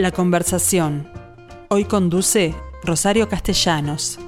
La conversación. Hoy conduce Rosario Castellanos.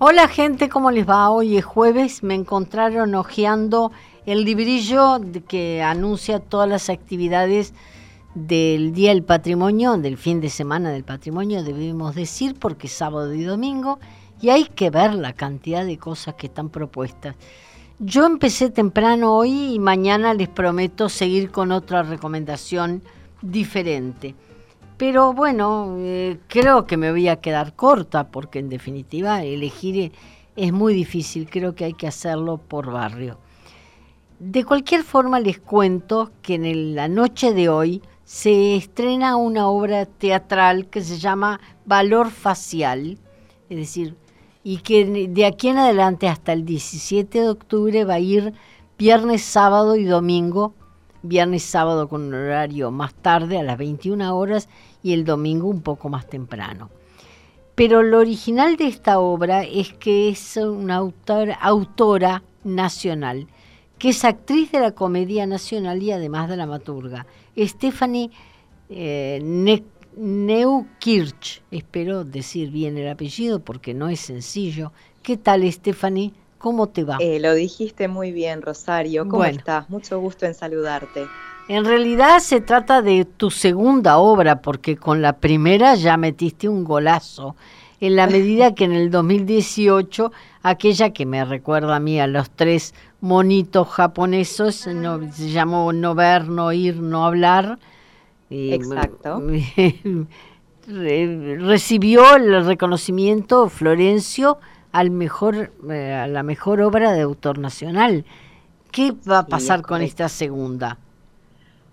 Hola gente, ¿cómo les va? Hoy es jueves, me encontraron hojeando el librillo que anuncia todas las actividades del Día del Patrimonio, del fin de semana del patrimonio, debemos decir, porque es sábado y domingo, y hay que ver la cantidad de cosas que están propuestas. Yo empecé temprano hoy y mañana les prometo seguir con otra recomendación diferente. Pero bueno, eh, creo que me voy a quedar corta porque en definitiva elegir es muy difícil, creo que hay que hacerlo por barrio. De cualquier forma les cuento que en la noche de hoy se estrena una obra teatral que se llama Valor Facial, es decir, y que de aquí en adelante hasta el 17 de octubre va a ir viernes, sábado y domingo, viernes, sábado con un horario más tarde a las 21 horas y el domingo un poco más temprano. Pero lo original de esta obra es que es una autora, nacional, que es actriz de la Comedia Nacional y además dramaturga, Stephanie eh, Neukirch, espero decir bien el apellido porque no es sencillo. ¿Qué tal, Stephanie? ¿Cómo te va? Eh, lo dijiste muy bien, Rosario. ¿Cómo estás? Mucho gusto en saludarte. En realidad se trata de tu segunda obra, porque con la primera ya metiste un golazo, en la medida que en el 2018, aquella que me recuerda a mí a los tres monitos japoneses, se llamó No ver, no ir, no hablar, Exacto. recibió el reconocimiento Florencio al mejor, eh, a la mejor obra de autor nacional. ¿Qué va a pasar con esta segunda?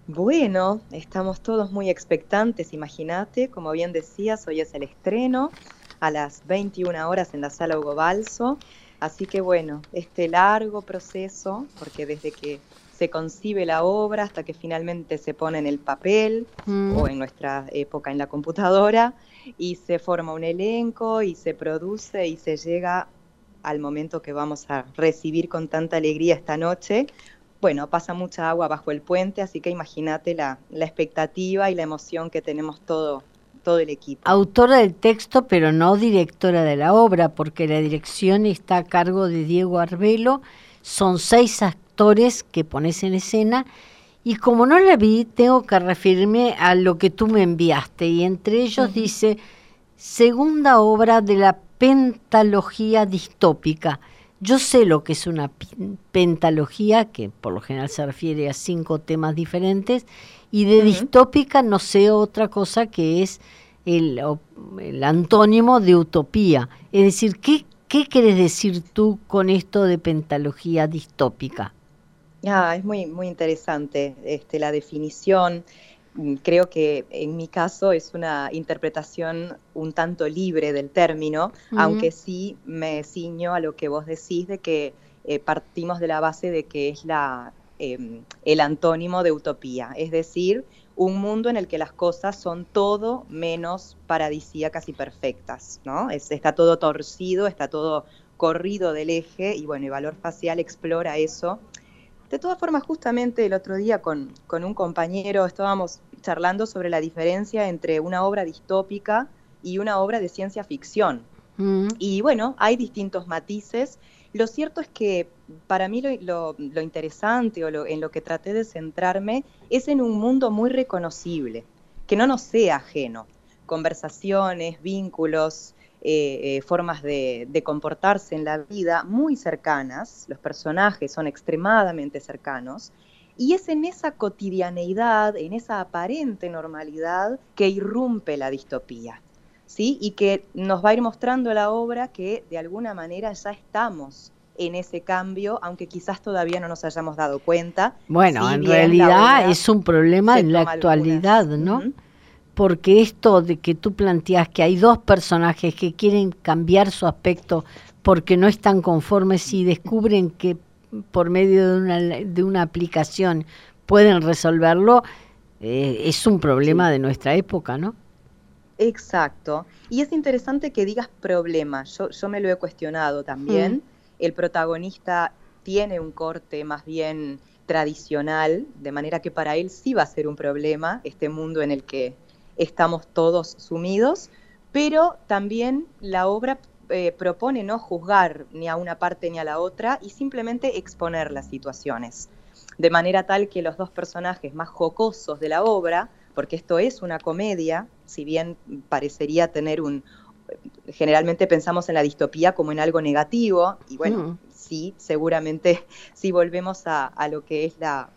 Bueno, estamos todos muy expectantes, imagínate, como bien decías, hoy es el estreno a las 21 horas en la sala Hugo Balso, así que bueno, este largo proceso, porque desde que se concibe la obra hasta que finalmente se pone en el papel mm. o en nuestra época en la computadora y se forma un elenco y se produce y se llega al momento que vamos a recibir con tanta alegría esta noche. Bueno, pasa mucha agua bajo el puente, así que imagínate la, la expectativa y la emoción que tenemos todo, todo el equipo. Autora del texto, pero no directora de la obra, porque la dirección está a cargo de Diego Arbelo. Son seis que pones en escena y como no la vi, tengo que referirme a lo que tú me enviaste y entre ellos dice segunda obra de la pentalogía distópica. Yo sé lo que es una pentalogía, que por lo general se refiere a cinco temas diferentes, y de distópica no sé otra cosa que es el, el antónimo de utopía. Es decir, ¿qué, ¿qué quieres decir tú con esto de pentalogía distópica? Ah, es muy, muy interesante este, la definición. Mm, creo que en mi caso es una interpretación un tanto libre del término, aunque sí me ciño a lo que vos decís de que eh, partimos de la base de que es la, em, el antónimo de utopía, es decir, un mundo en el que las cosas son todo menos paradisíacas y perfectas, ¿no? está todo torcido, está todo corrido del eje y bueno, el valor facial explora eso de todas formas, justamente el otro día con, un compañero estábamos charlando sobre la diferencia entre una obra distópica y una obra de ciencia ficción. Mm. Y bueno, hay distintos matices. Lo cierto es que para mí lo, interesante o en lo que traté de centrarme es en un mundo muy reconocible, que no nos sea ajeno. Conversaciones, vínculos, eh, eh, formas de, comportarse en la vida muy cercanas, los personajes son extremadamente cercanos, y es en esa cotidianeidad, en esa aparente normalidad que irrumpe la distopía. ¿Sí? Y que nos va a ir mostrando la obra que de alguna manera ya estamos en ese cambio, aunque quizás todavía no nos hayamos dado cuenta. Bueno, en realidad es un problema en la actualidad, ¿no? Porque esto de que tú planteas que hay dos personajes que quieren cambiar su aspecto porque no están conformes y descubren que por medio de una, de una aplicación pueden resolverlo, eh, es un problema de nuestra época, ¿no? Exacto. Y es interesante que digas problema. Yo, yo me lo he cuestionado también. Mm. El protagonista tiene un corte más bien tradicional, de manera que para él sí va a ser un problema este mundo en el que estamos todos sumidos, pero también la obra eh, propone no juzgar ni a una parte ni a la otra y simplemente exponer las situaciones, de manera tal que los dos personajes más jocosos de la obra, porque esto es una comedia, si bien parecería tener un... Generalmente pensamos en la distopía como en algo negativo, y bueno, mm. sí, seguramente si volvemos a, lo que es la,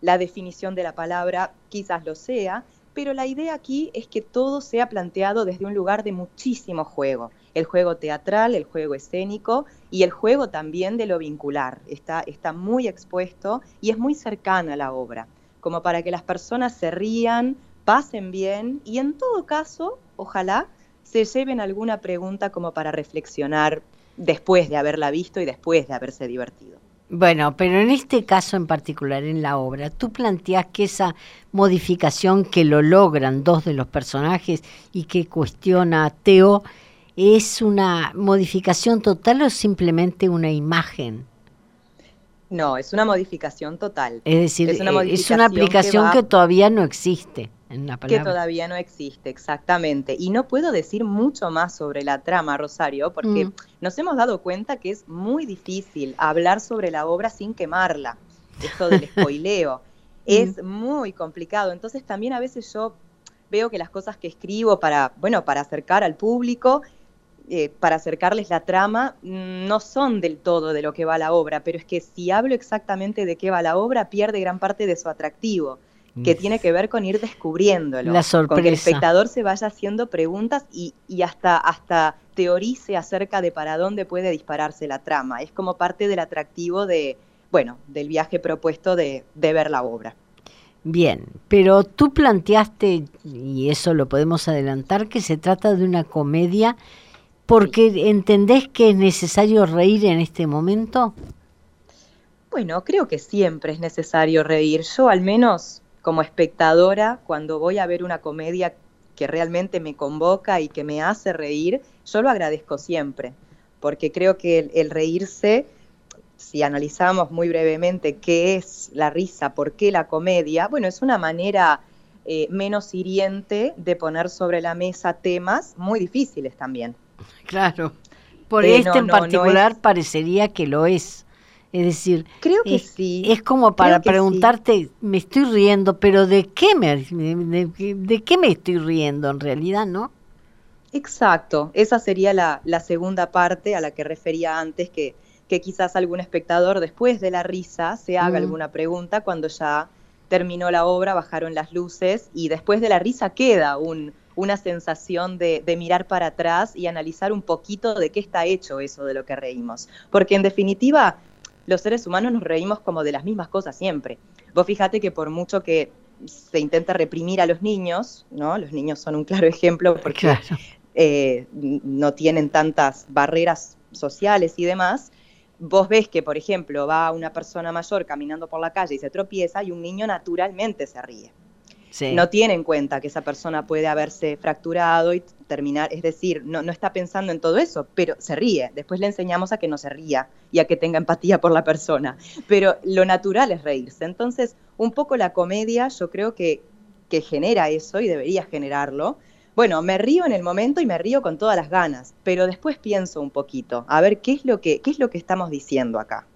la definición de la palabra, quizás lo sea, pero la idea aquí es que todo sea planteado desde un lugar de muchísimo juego. El juego teatral, el juego escénico y el juego también de lo vincular. Está, está muy expuesto y es muy cercana la obra, como para que las personas se rían, pasen bien y en todo caso, ojalá, se lleven alguna pregunta como para reflexionar después de haberla visto y después de haberse divertido. Bueno, pero en este caso en particular, en la obra, tú planteas que esa modificación que lo logran dos de los personajes y que cuestiona Teo, ¿es una modificación total o simplemente una imagen? No, es una modificación total. Es decir, es una, eh, aplicación que todavía no existe. Que todavía no existe, exactamente. Y no puedo decir mucho más sobre la trama, Rosario, porque mm. nos hemos dado cuenta que es muy difícil hablar sobre la obra sin quemarla. Esto del spoileo. es muy complicado. Entonces también a veces yo veo que las cosas que escribo para, bueno, para acercar al público, eh, para acercarles la trama, mm, no son del todo de lo que va la obra, pero es que si hablo exactamente de qué va la obra, pierde gran parte de su atractivo que mm. tiene que ver con ir descubriéndolo. La sorpresa. Con que el espectador se vaya haciendo preguntas y, hasta, hasta teorice acerca de para dónde puede dispararse la trama. Es como parte del atractivo de, bueno, del viaje propuesto de, de ver la obra. Bien, pero tú planteaste, y eso lo podemos adelantar, que se trata de una comedia porque entendés que es necesario reír en este momento. Bueno, creo que siempre es necesario reír. Yo al menos como espectadora, cuando voy a ver una comedia que realmente me convoca y que me hace reír, yo lo agradezco siempre, porque creo que el, reírse, si analizamos muy brevemente qué es la risa, por qué la comedia, bueno, es una manera eh, menos hiriente de poner sobre la mesa temas muy difíciles también. Claro, por este en particular parecería que lo es. Es decir, creo que es, sí. Es como para preguntarte, me estoy riendo, pero ¿de qué me de, qué me estoy riendo en realidad, no? Exacto, esa sería la, segunda parte a la que refería antes, que, que, quizás algún espectador después de la risa se haga mm. alguna pregunta cuando ya terminó la obra, bajaron las luces y después de la risa queda un, una sensación de, de, mirar para atrás y analizar un poquito de qué está hecho eso de lo que reímos. Porque en definitiva, los seres humanos nos reímos como de las mismas cosas siempre. Vos fíjate que por mucho que se intenta reprimir a los niños, ¿no? Los niños son un claro ejemplo porque eh, no tienen tantas barreras sociales y demás. Vos ves que, por ejemplo, va una persona mayor caminando por la calle y se tropieza y un niño naturalmente se ríe. No tiene en cuenta que esa persona puede haberse fracturado y terminar, es decir, no, no está pensando en todo eso, pero se ríe. Después le enseñamos a que no se ría y a que tenga empatía por la persona. Pero lo natural es reírse. Entonces, un poco la comedia yo creo que, que genera eso y debería generarlo. Bueno, me río en el momento y me río con todas las ganas, pero después pienso un poquito, a ver qué es lo que, qué es lo que estamos diciendo acá.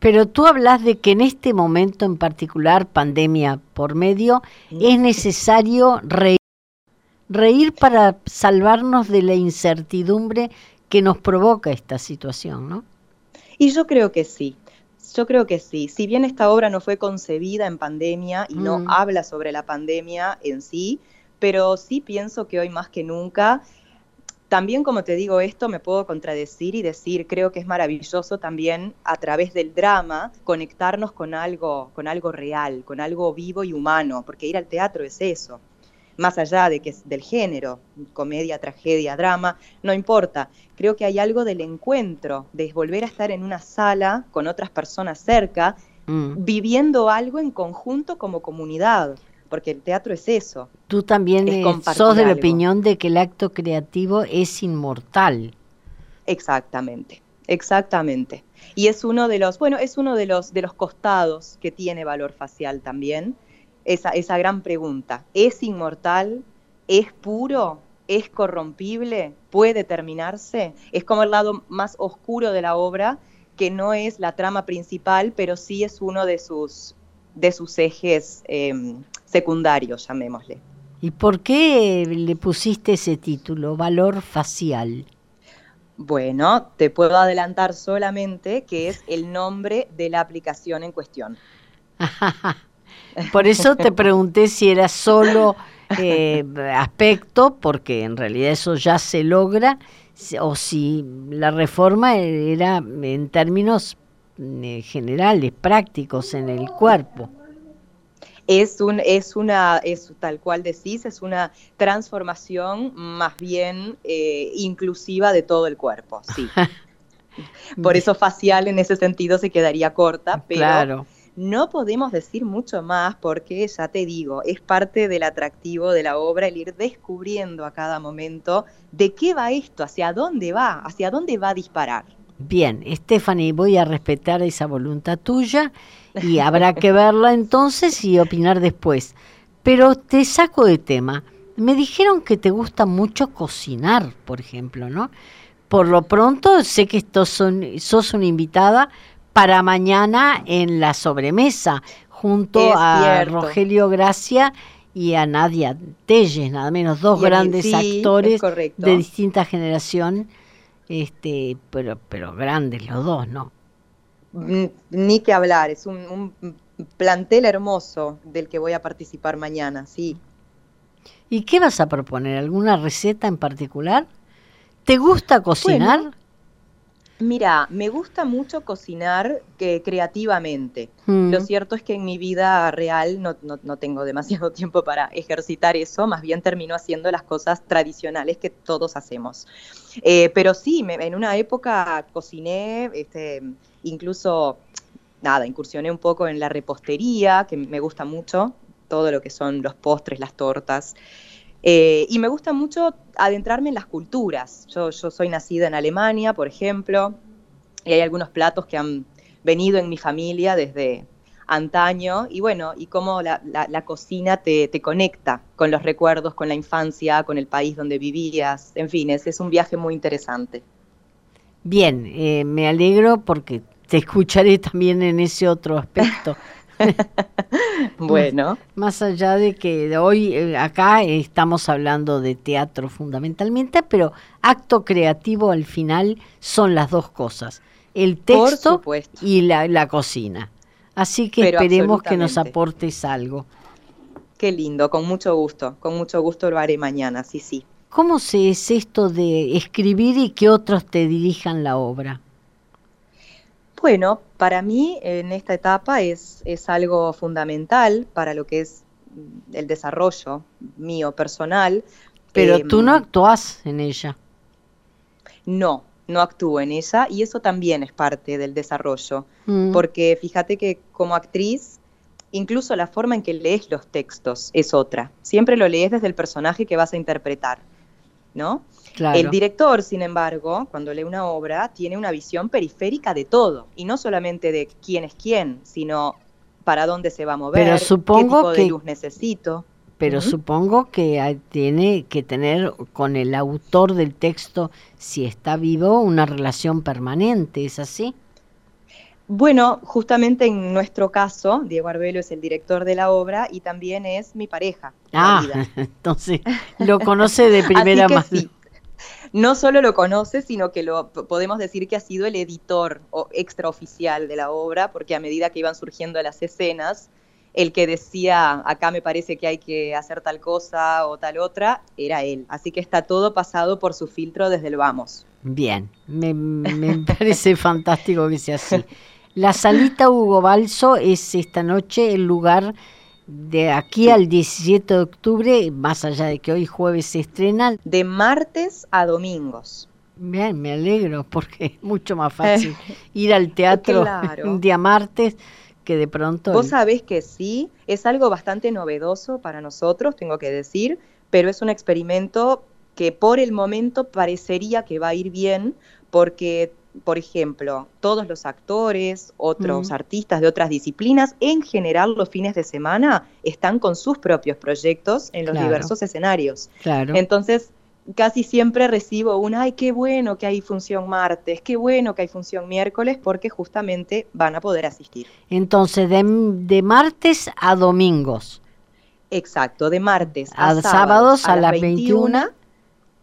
Pero tú hablas de que en este momento en particular, pandemia por medio, es necesario reír, reír para salvarnos de la incertidumbre que nos provoca esta situación, ¿no? Y yo creo que sí. Yo creo que sí. Si bien esta obra no fue concebida en pandemia y no mm. habla sobre la pandemia en sí, pero sí pienso que hoy más que nunca también, como te digo esto, me puedo contradecir y decir, creo que es maravilloso también a través del drama conectarnos con algo, con algo real, con algo vivo y humano, porque ir al teatro es eso. Más allá de que es del género, comedia, tragedia, drama, no importa. Creo que hay algo del encuentro, de volver a estar en una sala con otras personas cerca, mm. viviendo algo en conjunto como comunidad porque el teatro es eso. Tú también sos de la opinión de que el acto creativo es inmortal. Exactamente. exactamente. Y es uno de los, bueno, es uno de los, de los costados que tiene valor facial también, esa, esa gran pregunta. ¿Es inmortal? ¿Es puro? ¿Es corrompible? ¿Puede terminarse? Es como el lado más oscuro de la obra, que no es la trama principal, pero sí es uno de sus, de sus ejes em, secundarios, llamémosle. ¿Y por qué le pusiste ese título, Valor Facial? Bueno, te puedo adelantar solamente que es el nombre de la aplicación en cuestión. Por eso te pregunté si era solo eh, aspecto, porque en realidad eso ya se logra, o si la reforma era en términos eh, generales, prácticos en el cuerpo es, un, es una, es tal cual decís, es una transformación más bien eh, inclusiva de todo el cuerpo, sí. Por eso facial en ese sentido se quedaría corta, pero no podemos decir mucho más porque ya te digo, es parte del atractivo de la obra el ir descubriendo a cada momento de qué va esto, hacia dónde va, hacia dónde va a disparar. Bien, Stephanie, voy a respetar esa voluntad tuya y habrá que verla entonces y opinar después. Pero te saco de tema. Me dijeron que te gusta mucho cocinar, por ejemplo, ¿no? Por lo pronto sé que estos son, sos una invitada para mañana en la sobremesa, junto a Rogelio Gracia y a Nadia Telles, nada menos, dos grandes actores de distinta generación, este, pero, pero grandes los dos, ¿no? ni que hablar, es un, plantel hermoso del que voy a participar mañana, sí. ¿Y qué vas a proponer? ¿Alguna receta en particular? ¿Te gusta cocinar? Mira, me gusta mucho cocinar que, creativamente. Mm. Lo cierto es que en mi vida real no, no, tengo demasiado tiempo para ejercitar eso, más bien termino haciendo las cosas tradicionales que todos hacemos. Eh, pero sí, en una época cociné, este, incluso, nada, incursioné un poco en la repostería, que me gusta mucho, todo lo que son los postres, las tortas. Eh, y me gusta mucho adentrarme en las culturas. Yo, yo soy nacida en Alemania, por ejemplo, y hay algunos platos que han venido en mi familia desde antaño, y bueno, y cómo la, cocina te, conecta con los recuerdos, con la infancia, con el país donde vivías, en fin, es, es un viaje muy interesante. Bien, eh, me alegro porque te escucharé también en ese otro aspecto. bueno. Más, allá de que hoy eh, acá estamos hablando de teatro fundamentalmente, pero acto creativo al final son las dos cosas, el texto y la, cocina. Así que esperemos que nos aportes algo. Qué lindo, con mucho gusto, con mucho gusto lo haré mañana, sí, sí. ¿Cómo se es esto de escribir y que otros te dirijan la obra? Bueno, para mí en esta etapa es, es algo fundamental para lo que es el desarrollo mío personal. Pero tú no em, actúas en ella. No, no actúo en ella y eso también es parte del desarrollo, mm. porque fíjate que como actriz, incluso la forma en que lees los textos es otra. Siempre lo lees desde el personaje que vas a interpretar, ¿no? El director, sin embargo, cuando lee una obra, tiene una visión periférica de todo, y no solamente de quién es quién, sino para dónde se va a mover, pero supongo qué tipo de luz necesito. Pero supongo que tiene que tener con el autor del texto, si está vivo, una relación permanente, ¿es así? Bueno, justamente en nuestro caso, Diego Arbelo es el director de la obra y también es mi pareja. Ah, entonces lo conoce de primera mano no solo lo conoce, sino que lo podemos decir que ha sido el editor o extraoficial de la obra, porque a medida que iban surgiendo las escenas, el que decía, acá me parece que hay que hacer tal cosa o tal otra, era él. Así que está todo pasado por su filtro desde el vamos. Bien, me, me parece fantástico que sea así. La salita Hugo Balso es esta noche el lugar de aquí al 17 de octubre, más allá de que hoy jueves se estrenan. De martes a domingos. Bien, me alegro porque es mucho más fácil ir al teatro un día martes que de pronto... Vos sabés que sí, es algo bastante novedoso para nosotros, tengo que decir, pero es un experimento que por el momento parecería que va a ir bien porque por ejemplo, todos los actores, otros artistas de otras disciplinas, en general los fines de semana están con sus propios proyectos en los diversos escenarios. Claro. Entonces, casi siempre recibo un, ay, qué bueno que hay función martes, qué bueno que hay función miércoles, porque justamente van a poder asistir. Entonces, de, martes a domingos. Exacto, de martes a, sábados, a, las 21,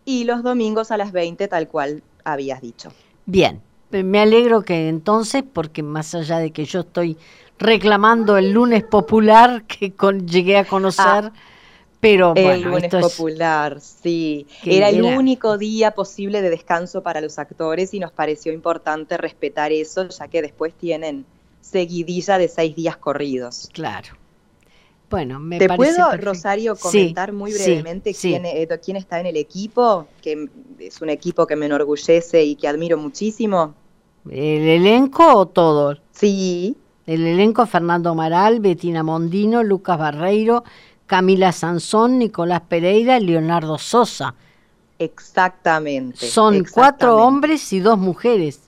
y los domingos a las 20, tal cual habías dicho. Bien, me alegro que entonces, porque más allá de que yo estoy reclamando el lunes popular que llegué a conocer, ah, pero el lunes popular, sí. Era el único día posible de descanso para los actores y nos pareció importante respetar eso, ya que después tienen seguidilla de seis días corridos. Claro. Bueno, me ¿Te puedo, Rosario, comentar muy brevemente quién, eh, quién está en el equipo? Que es un equipo que me enorgullece y que admiro muchísimo. ¿El elenco o todo? Sí. El elenco Fernando Amaral, Betina Mondino, Lucas Barreiro, Camila Sansón, Nicolás Pereira y Leonardo Sosa. Exactamente. Son cuatro hombres y dos mujeres.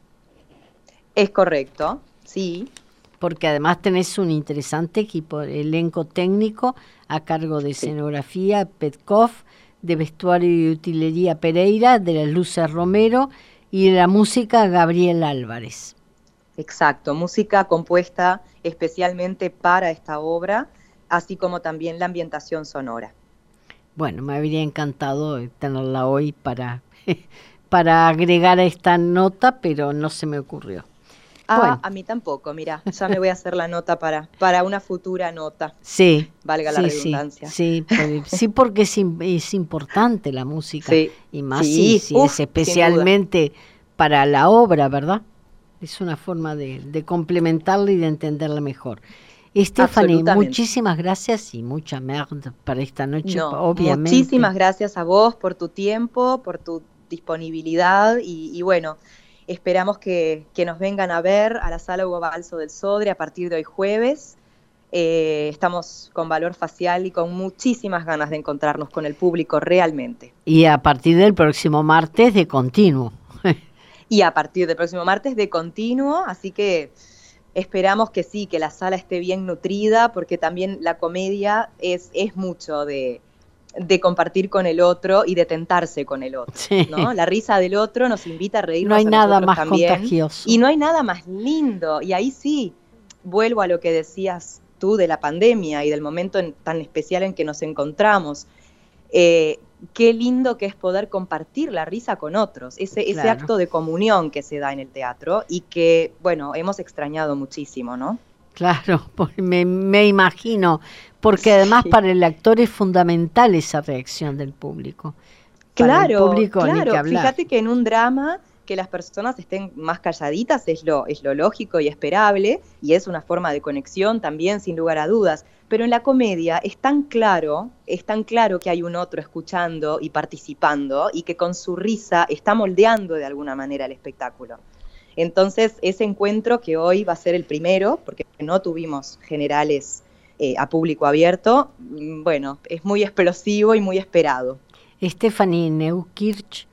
Es correcto, sí. Porque además tenés un interesante equipo, elenco técnico a cargo de escenografía Petkov, de vestuario y utilería Pereira, de las luces Romero y de la música Gabriel Álvarez. Exacto, música compuesta especialmente para esta obra así como también la ambientación sonora. Bueno, me habría encantado tenerla hoy para, para agregar a esta nota, pero no se me ocurrió. Ah, a mí tampoco, mira, ya me voy a hacer la nota para, para una futura nota. Sí. Valga la redundancia. Sí, sí, porque es, es, importante la música. Y más si, es especialmente para la obra, ¿verdad? Es una forma de, de complementarla y de entenderla mejor. Stephanie, muchísimas gracias y mucha merda para esta noche, obviamente. Muchísimas gracias a vos por tu tiempo, por tu disponibilidad y, bueno, esperamos que, nos vengan a ver a la sala Hugo Balso del Sodre a partir de hoy jueves. Eh, estamos con valor facial y con muchísimas ganas de encontrarnos con el público realmente. Y a partir del próximo martes de continuo. y a partir del próximo martes de continuo, así que Esperamos que sí, que la sala esté bien nutrida, porque también la comedia es, es mucho de, compartir con el otro y de tentarse con el otro. ¿no? La risa del otro nos invita a reírnos. No hay nada más contagioso. Y no hay nada más lindo. Y ahí sí, vuelvo a lo que decías tú de la pandemia y del momento tan especial en que nos encontramos. Eh, qué lindo que es poder compartir la risa con otros, ese, ese acto de comunión que se da en el teatro y que, bueno, hemos extrañado muchísimo, ¿no? Claro, me, me imagino, porque además para el actor es fundamental esa reacción del público. Claro, claro. Fíjate que en un drama que las personas estén más calladitas es lo, es lo lógico y esperable, y es una forma de conexión también, sin lugar a dudas. Pero en la comedia es tan claro, es tan claro que hay un otro escuchando y participando, y que con su risa está moldeando de alguna manera el espectáculo. Entonces, ese encuentro que hoy va a ser el primero, porque no tuvimos generales eh, a público abierto, mm, bueno, es muy explosivo y muy esperado. Stephanie Neukirch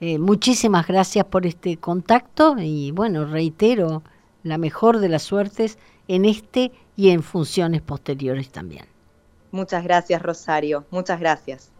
eh, muchísimas gracias por este contacto y bueno, reitero la mejor de las suertes en este y en funciones posteriores también. Muchas gracias, Rosario. Muchas gracias.